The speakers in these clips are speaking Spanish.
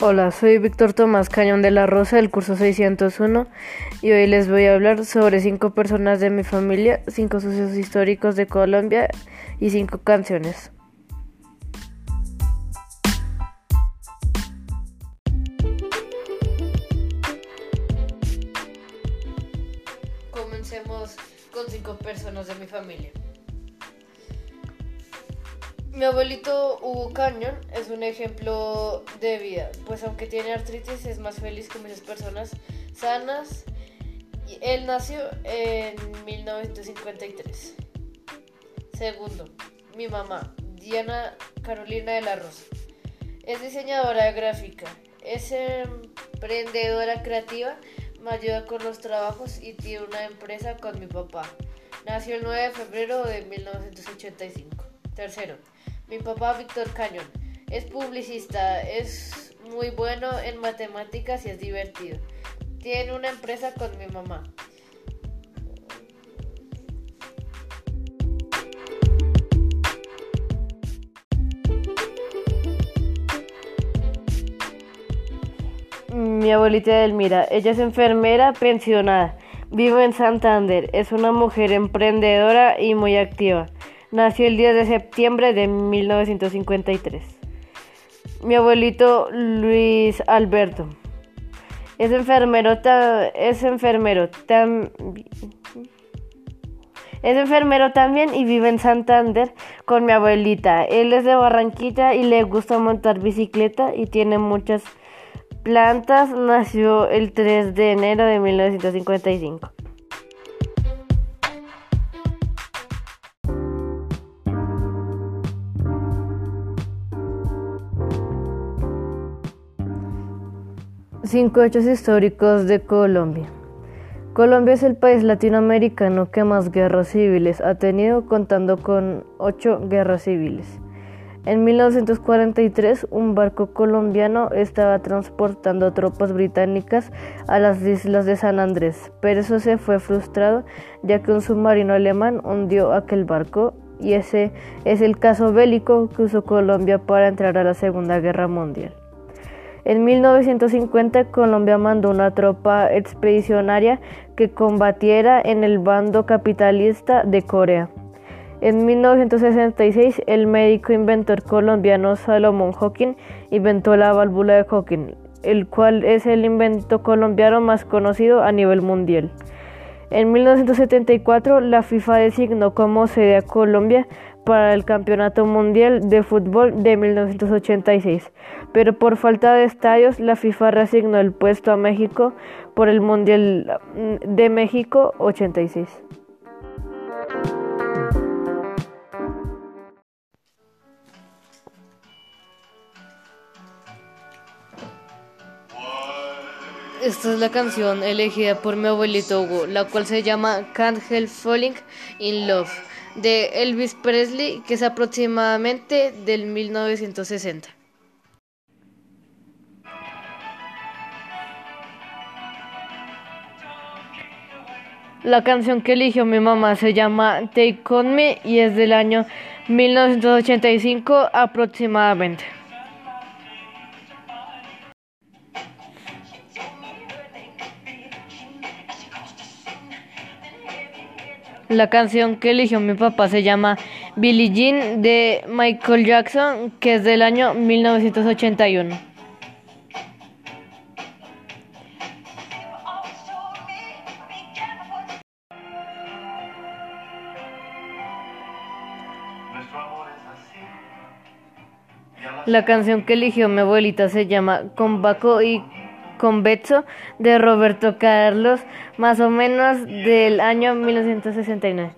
Hola, soy Víctor Tomás Cañón de la Rosa del curso 601 y hoy les voy a hablar sobre cinco personas de mi familia, cinco sucesos históricos de Colombia y cinco canciones. Comencemos con cinco personas de mi familia. Mi abuelito Hugo Cañón es un ejemplo de vida, pues aunque tiene artritis es más feliz que muchas personas sanas. Él nació en 1953. Segundo, mi mamá, Diana Carolina de la Rosa. Es diseñadora gráfica, es emprendedora creativa, me ayuda con los trabajos y tiene una empresa con mi papá. Nació el 9 de febrero de 1985. Tercero, mi papá Víctor Cañón es publicista, es muy bueno en matemáticas y es divertido. Tiene una empresa con mi mamá. Mi abuelita Elmira, ella es enfermera pensionada, vive en Santander, es una mujer emprendedora y muy activa. Nació el 10 de septiembre de 1953. Mi abuelito Luis Alberto es enfermero, es enfermero, es enfermero también y vive en Santander con mi abuelita. Él es de Barranquilla y le gusta montar bicicleta y tiene muchas plantas. Nació el 3 de enero de 1955. Cinco hechos históricos de Colombia. Colombia es el país latinoamericano que más guerras civiles ha tenido, contando con ocho guerras civiles. En 1943, un barco colombiano estaba transportando tropas británicas a las islas de San Andrés, pero eso se fue frustrado ya que un submarino alemán hundió aquel barco y ese es el caso bélico que usó Colombia para entrar a la Segunda Guerra Mundial. En 1950 Colombia mandó una tropa expedicionaria que combatiera en el bando capitalista de Corea. En 1966 el médico inventor colombiano Salomón Hawking inventó la válvula de Hawking, el cual es el invento colombiano más conocido a nivel mundial. En 1974 la FIFA designó como sede a Colombia para el Campeonato Mundial de Fútbol de 1986, pero por falta de estadios la FIFA reasignó el puesto a México por el Mundial de México 86. Esta es la canción elegida por mi abuelito Hugo, la cual se llama Can't Help Falling in Love de Elvis Presley, que es aproximadamente del 1960. La canción que eligió mi mamá se llama Take On Me y es del año 1985 aproximadamente. La canción que eligió mi papá se llama Billie Jean de Michael Jackson, que es del año 1981. La canción que eligió mi abuelita se llama Combaco y Convexo de Roberto Carlos, más o menos del año 1969.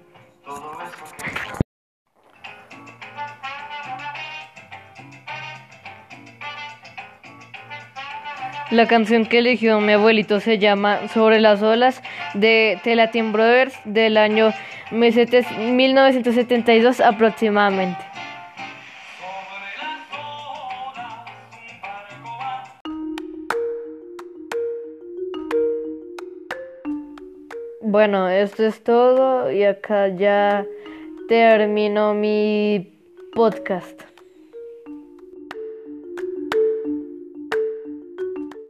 La canción que eligió mi abuelito se llama Sobre las olas de The Latin Brothers del año 1972 aproximadamente. Bueno, esto es todo y acá ya termino mi podcast.